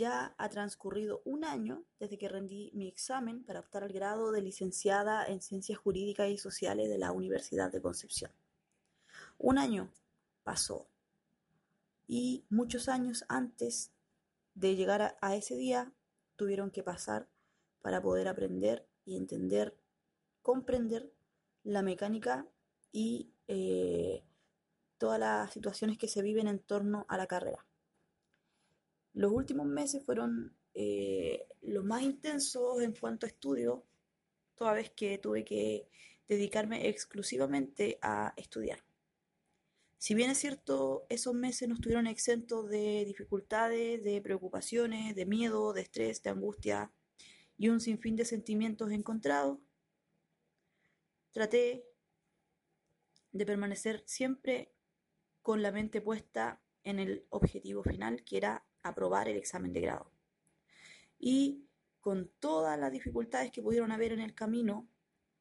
Ya ha transcurrido un año desde que rendí mi examen para optar al grado de licenciada en Ciencias Jurídicas y Sociales de la Universidad de Concepción. Un año pasó y muchos años antes de llegar a, ese día tuvieron que pasar para poder aprender y entender, comprender la mecánica y eh, todas las situaciones que se viven en torno a la carrera. Los últimos meses fueron eh, los más intensos en cuanto a estudio, toda vez que tuve que dedicarme exclusivamente a estudiar. Si bien es cierto, esos meses no estuvieron exentos de dificultades, de preocupaciones, de miedo, de estrés, de angustia y un sinfín de sentimientos encontrados, traté de permanecer siempre con la mente puesta en el objetivo final, que era aprobar el examen de grado. Y con todas las dificultades que pudieron haber en el camino,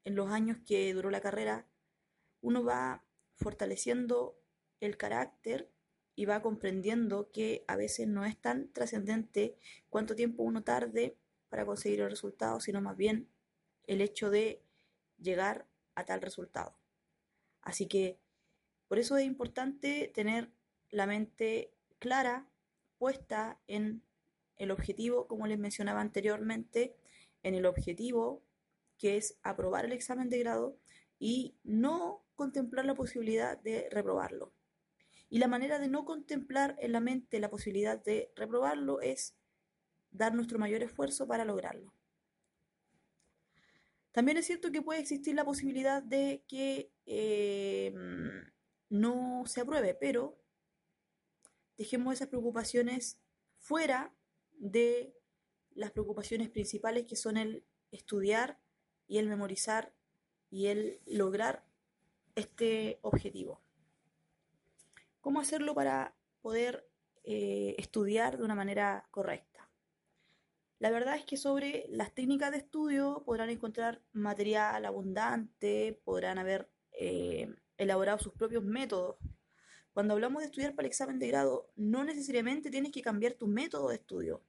en los años que duró la carrera, uno va fortaleciendo el carácter y va comprendiendo que a veces no es tan trascendente cuánto tiempo uno tarde para conseguir el resultado, sino más bien el hecho de llegar a tal resultado. Así que por eso es importante tener la mente clara, puesta en el objetivo, como les mencionaba anteriormente, en el objetivo que es aprobar el examen de grado y no contemplar la posibilidad de reprobarlo. Y la manera de no contemplar en la mente la posibilidad de reprobarlo es dar nuestro mayor esfuerzo para lograrlo. También es cierto que puede existir la posibilidad de que eh, no se apruebe, pero dejemos esas preocupaciones fuera de las preocupaciones principales que son el estudiar y el memorizar y el lograr este objetivo. ¿Cómo hacerlo para poder eh, estudiar de una manera correcta? La verdad es que sobre las técnicas de estudio podrán encontrar material abundante, podrán haber eh, elaborado sus propios métodos cuando hablamos de estudiar para el examen de grado, no necesariamente tienes que cambiar tu método de estudio.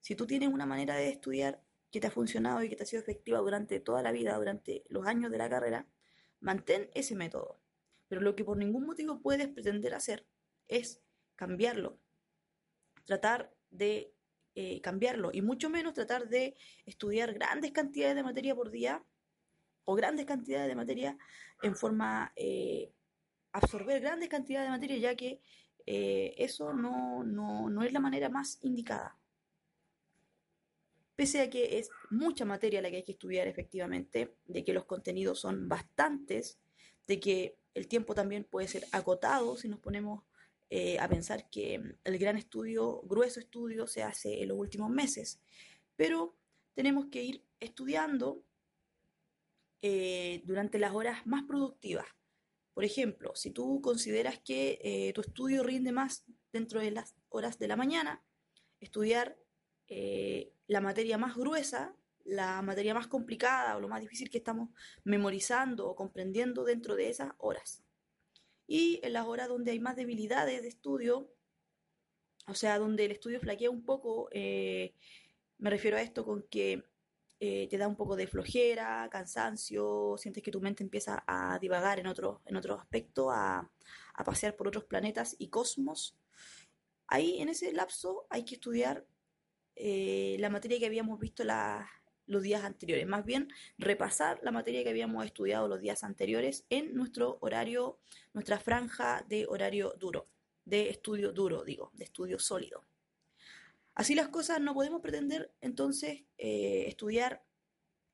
Si tú tienes una manera de estudiar que te ha funcionado y que te ha sido efectiva durante toda la vida, durante los años de la carrera, mantén ese método. Pero lo que por ningún motivo puedes pretender hacer es cambiarlo. Tratar de eh, cambiarlo y mucho menos tratar de estudiar grandes cantidades de materia por día o grandes cantidades de materia en forma eh, absorber grandes cantidades de materia, ya que eh, eso no, no, es la manera más indicada. Pese a que es mucha materia la que hay que estudiar efectivamente, de que los contenidos son bastantes, de que el tiempo también puede ser acotado si nos ponemos eh, a pensar que el gran estudio, grueso estudio, se hace en los últimos meses. Pero tenemos que ir estudiando eh, durante las horas más productivas. Por ejemplo, si tú consideras que eh, tu estudio rinde más dentro de las horas de la mañana, estudiar eh, la materia más gruesa, la materia más complicada o lo más difícil que estamos memorizando o comprendiendo dentro de esas horas. Y en las horas donde hay más debilidades de estudio, o sea, donde el estudio flaquea un poco, eh, me refiero a esto con que eh, te da un poco de flojera, cansancio, sientes que tu mente empieza a divagar en otro, en otro aspecto, a, pasear por otros planetas y cosmos. Ahí, en ese lapso, hay que estudiar eh, la materia que habíamos visto los días anteriores, más bien repasar la materia que habíamos estudiado los días anteriores en nuestro horario, nuestra franja de horario duro, de estudio duro, digo, de estudio sólido. Así las cosas, no podemos pretender entonces eh, estudiar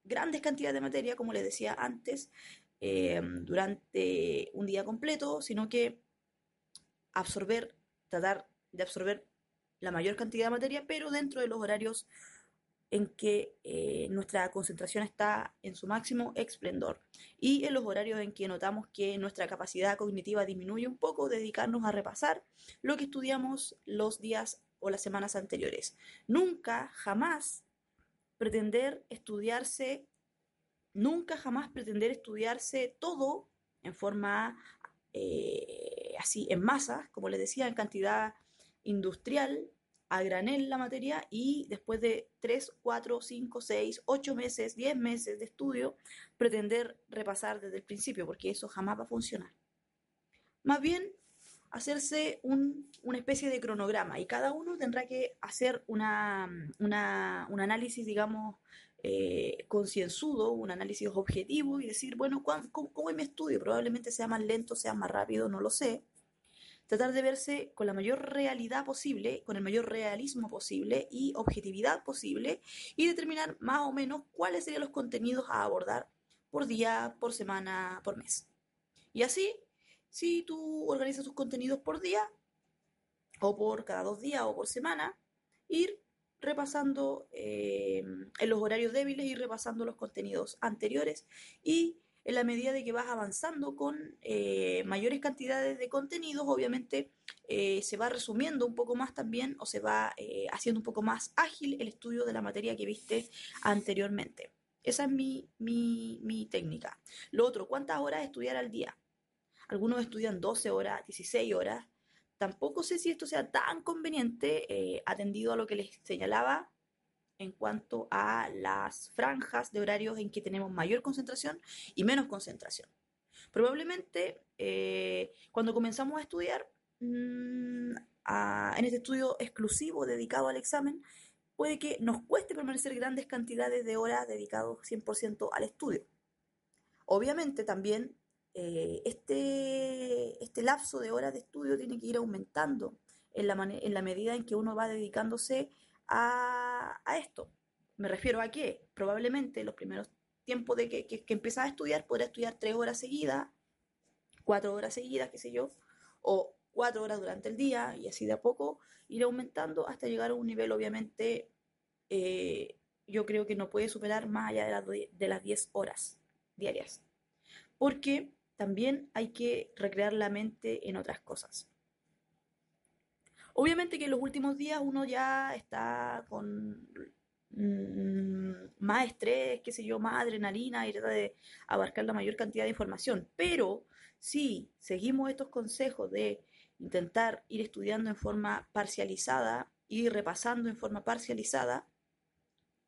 grandes cantidades de materia, como les decía antes, eh, durante un día completo, sino que absorber, tratar de absorber la mayor cantidad de materia, pero dentro de los horarios en que eh, nuestra concentración está en su máximo esplendor. Y en los horarios en que notamos que nuestra capacidad cognitiva disminuye un poco, dedicarnos a repasar lo que estudiamos los días o las semanas anteriores. Nunca, jamás pretender estudiarse, nunca jamás pretender estudiarse todo en forma eh, así, en masa, como les decía, en cantidad industrial, a granel la materia y después de 3, 4, 5, 6, 8 meses, 10 meses de estudio, pretender repasar desde el principio, porque eso jamás va a funcionar. Más bien, hacerse un, una especie de cronograma y cada uno tendrá que hacer una, una, un análisis, digamos, eh, concienzudo, un análisis objetivo y decir, bueno, ¿cómo, ¿cómo, es mi estudio? Probablemente sea más lento, sea más rápido, no lo sé tratar de verse con la mayor realidad posible, con el mayor realismo posible y objetividad posible y determinar más o menos cuáles serían los contenidos a abordar por día, por semana, por mes. Y así, si tú organizas tus contenidos por día, o por cada dos días, o por semana, ir repasando eh, en los horarios débiles, ir repasando los contenidos anteriores y en la medida de que vas avanzando con eh, mayores cantidades de contenidos, obviamente eh, se va resumiendo un poco más también o se va haciendo un poco más ágil el estudio de la materia que viste anteriormente. Esa es mi, mi, mi técnica. Lo otro, ¿cuántas horas estudiar al día? Algunos estudian 12 horas, 16 horas. Tampoco sé si esto sea tan conveniente, atendido a lo que les señalaba en cuanto a las franjas de horarios en que tenemos mayor concentración y menos concentración. Probablemente eh, cuando comenzamos a estudiar mm, en este estudio exclusivo dedicado al examen, puede que nos cueste permanecer grandes cantidades de horas dedicados 100% al estudio. Obviamente también eh, este, este lapso de horas de estudio tiene que ir aumentando en la, en la medida en que uno va dedicándose a, esto. Me refiero a que probablemente los primeros tiempos de que, que, a estudiar, podrá estudiar tres horas seguidas, cuatro horas seguidas, qué sé yo, o cuatro horas durante el día y así de a poco ir aumentando hasta llegar a un nivel, obviamente, eh, yo creo que no puede superar más allá de, de las 10 horas diarias. Porque también hay que recrear la mente en otras cosas. Obviamente que en los últimos días uno ya está con mm, más estrés, qué sé yo, más adrenalina y trata de abarcar la mayor cantidad de información. Pero si seguimos estos consejos de intentar ir estudiando en forma parcializada y repasando en forma parcializada,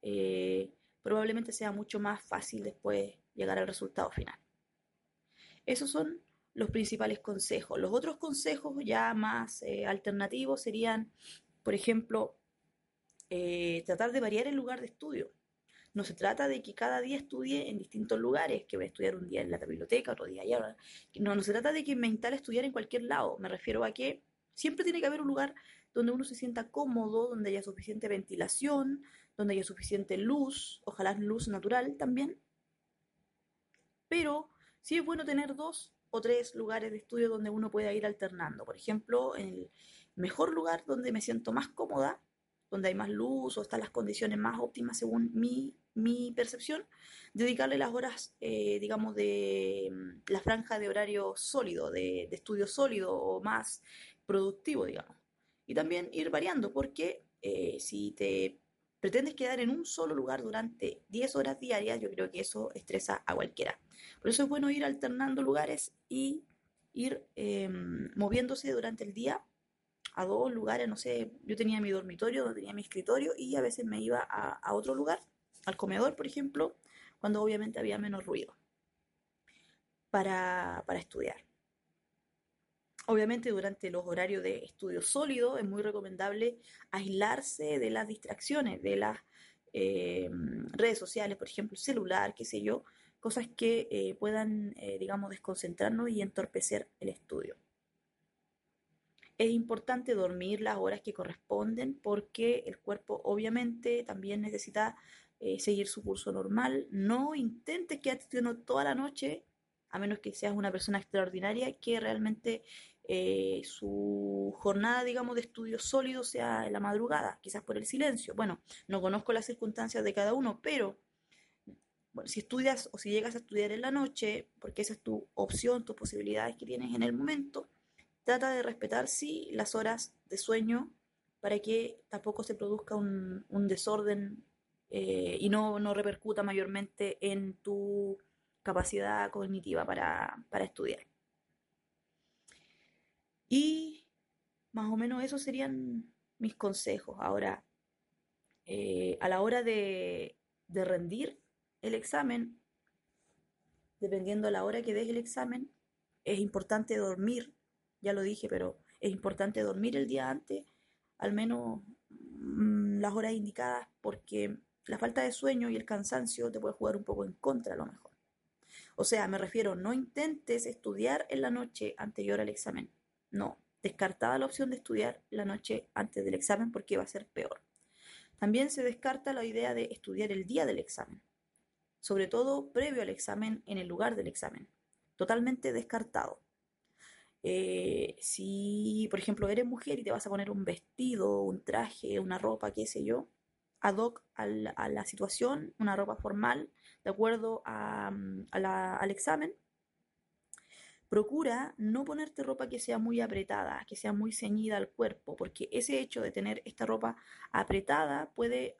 eh, probablemente sea mucho más fácil después llegar al resultado final. Esos son los principales consejos. Los otros consejos ya más eh, alternativos serían, por ejemplo, eh, tratar de variar el lugar de estudio. No se trata de que cada día estudie en distintos lugares, que voy a estudiar un día en la biblioteca, otro día allá. No, no se trata de que me instale estudiar en cualquier lado. Me refiero a que siempre tiene que haber un lugar donde uno se sienta cómodo, donde haya suficiente ventilación, donde haya suficiente luz, ojalá luz natural también. Pero sí es bueno tener dos o tres lugares de estudio donde uno pueda ir alternando. Por ejemplo, el mejor lugar donde me siento más cómoda, donde hay más luz o están las condiciones más óptimas según mi, mi percepción, dedicarle las horas, eh, digamos, de mm, la franja de horario sólido, de, estudio sólido o más productivo, digamos. Y también ir variando, porque eh, si te pretendes quedar en un solo lugar durante 10 horas diarias, yo creo que eso estresa a cualquiera. Por eso es bueno ir alternando lugares y ir em, moviéndose durante el día a dos lugares, no sé, yo tenía mi dormitorio, tenía mi escritorio y a veces me iba a, otro lugar, al comedor, por ejemplo, cuando obviamente había menos ruido para, para estudiar. Obviamente durante los horarios de estudio sólido es muy recomendable aislarse de las distracciones, de las eh, redes sociales, por ejemplo, celular, qué sé yo, cosas que eh, puedan, eh, digamos, desconcentrarnos y entorpecer el estudio. Es importante dormir las horas que corresponden porque el cuerpo obviamente también necesita seguir su curso normal. No intentes quedarte toda la noche, a menos que seas una persona extraordinaria que realmente eh, su jornada, digamos, de estudio sólido sea en la madrugada, quizás por el silencio. Bueno, no conozco las circunstancias de cada uno, pero bueno, si estudias o si llegas a estudiar en la noche, porque esa es tu opción, tus posibilidades que tienes en el momento, trata de respetar, sí, las horas de sueño para que tampoco se produzca un, desorden eh, y no, no, repercuta mayormente en tu capacidad cognitiva para, para estudiar. Y más o menos esos serían mis consejos. Ahora, eh, a la hora de, rendir el examen, dependiendo a la hora que des el examen, es importante dormir, ya lo dije, pero es importante dormir el día antes, al menos mm, las horas indicadas, porque la falta de sueño y el cansancio te puede jugar un poco en contra a lo mejor. O sea, me refiero, no intentes estudiar en la noche anterior al examen. No, descartada la opción de estudiar la noche antes del examen porque va a ser peor. También se descarta la idea de estudiar el día del examen, sobre todo previo al examen en el lugar del examen. Totalmente descartado. Eh, si, por ejemplo, eres mujer y te vas a poner un vestido, un traje, una ropa, qué sé yo, ad hoc a la, situación, una ropa formal, de acuerdo al examen, Procura no ponerte ropa que sea muy apretada, que sea muy ceñida al cuerpo, porque ese hecho de tener esta ropa apretada puede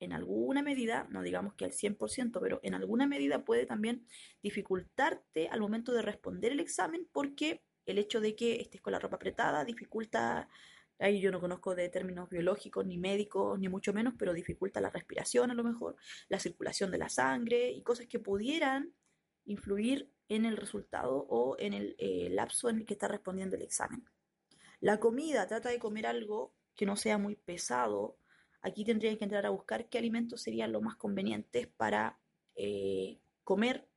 en alguna medida, no digamos que al 100%, pero en alguna medida puede también dificultarte al momento de responder el examen porque el hecho de que estés con la ropa apretada dificulta, ahí yo no conozco de términos biológicos ni médicos ni mucho menos, pero dificulta la respiración a lo mejor, la circulación de la sangre y cosas que pudieran influir en el resultado o en el eh, lapso en el que está respondiendo el examen. La comida, trata de comer algo que no sea muy pesado. Aquí tendrías que entrar a buscar qué alimentos serían los más convenientes para eh, comer.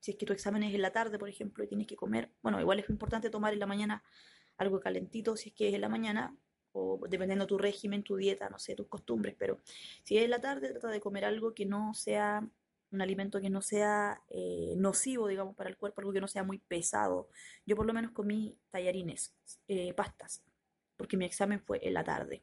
Si es que tu examen es en la tarde, por ejemplo, y tienes que comer, bueno, igual es importante tomar en la mañana algo calentito si es que es en la mañana, o dependiendo de tu régimen, tu dieta, no sé, tus costumbres, pero si es en la tarde, trata de comer algo que no sea un alimento que no sea eh, nocivo, digamos, para el cuerpo, algo que no sea muy pesado. Yo por lo menos comí tallarines, eh, pastas, porque mi examen fue en la tarde.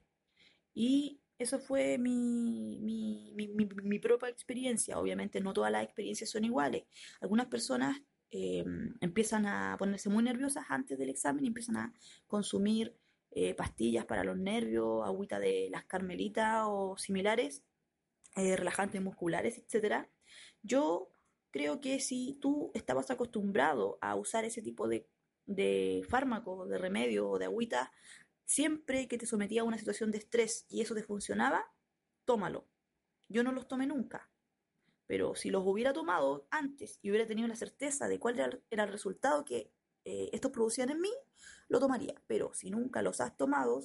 Y eso fue mi, propia experiencia. Obviamente no todas las experiencias son iguales. Algunas personas eh, empiezan a ponerse muy nerviosas antes del examen y empiezan a consumir pastillas para los nervios, agüita de las carmelitas o similares, relajantes musculares, etcétera yo creo que si tú estabas acostumbrado a usar ese tipo de, de fármacos, de remedio o de agüita, siempre que te sometía a una situación de estrés y eso te funcionaba, tómalo. Yo no los tomé nunca. Pero si los hubiera tomado antes y hubiera tenido la certeza de cuál era, el resultado que eh, estos producían en mí, lo tomaría. Pero si nunca los has tomado,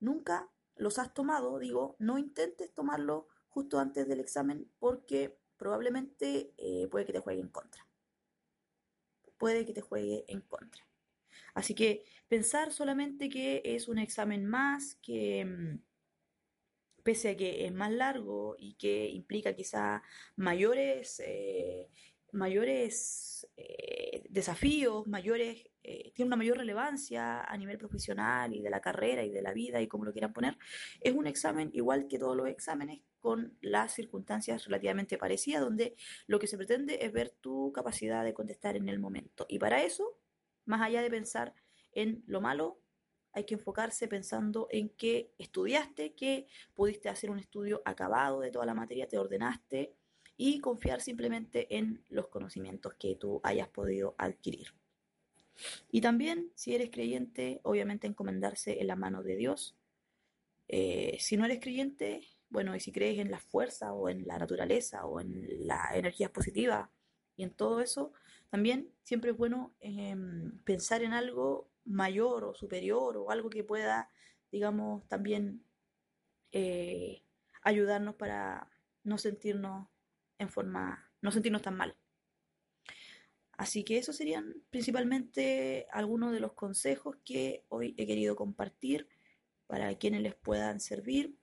nunca los has tomado, digo, no intentes tomarlo justo antes del examen porque probablemente eh, puede que te juegue en contra. Puede que te juegue en contra. Así que pensar solamente que es un examen más, que mm, pese a que es más largo y que implica quizá mayores, eh, mayores eh, desafíos, mayores, tiene una mayor relevancia a nivel profesional y de la carrera y de la vida y como lo quieran poner, es un examen igual que todos los exámenes con las circunstancias relativamente parecidas, donde lo que se pretende es ver tu capacidad de contestar en el momento. Y para eso, más allá de pensar en lo malo, hay que enfocarse pensando en que estudiaste, que pudiste hacer un estudio acabado de toda la materia, te ordenaste y confiar simplemente en los conocimientos que tú hayas podido adquirir. Y también, si eres creyente, obviamente encomendarse en la mano de Dios. Eh, si no eres creyente, bueno, y si crees en la fuerza o en la naturaleza o en las energías positivas y en todo eso, también siempre es bueno em, pensar en algo mayor o superior o algo que pueda, digamos, también eh, ayudarnos para no sentirnos en forma, no sentirnos tan mal. Así que esos serían principalmente algunos de los consejos que hoy he querido compartir para quienes les puedan servir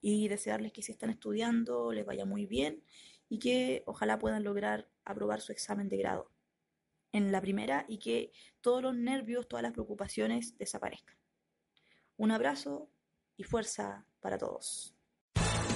y desearles que si están estudiando les vaya muy bien y que ojalá puedan lograr aprobar su examen de grado. en la primera y que todos los nervios, todas las preocupaciones desaparezcan. Un abrazo y fuerza para todos.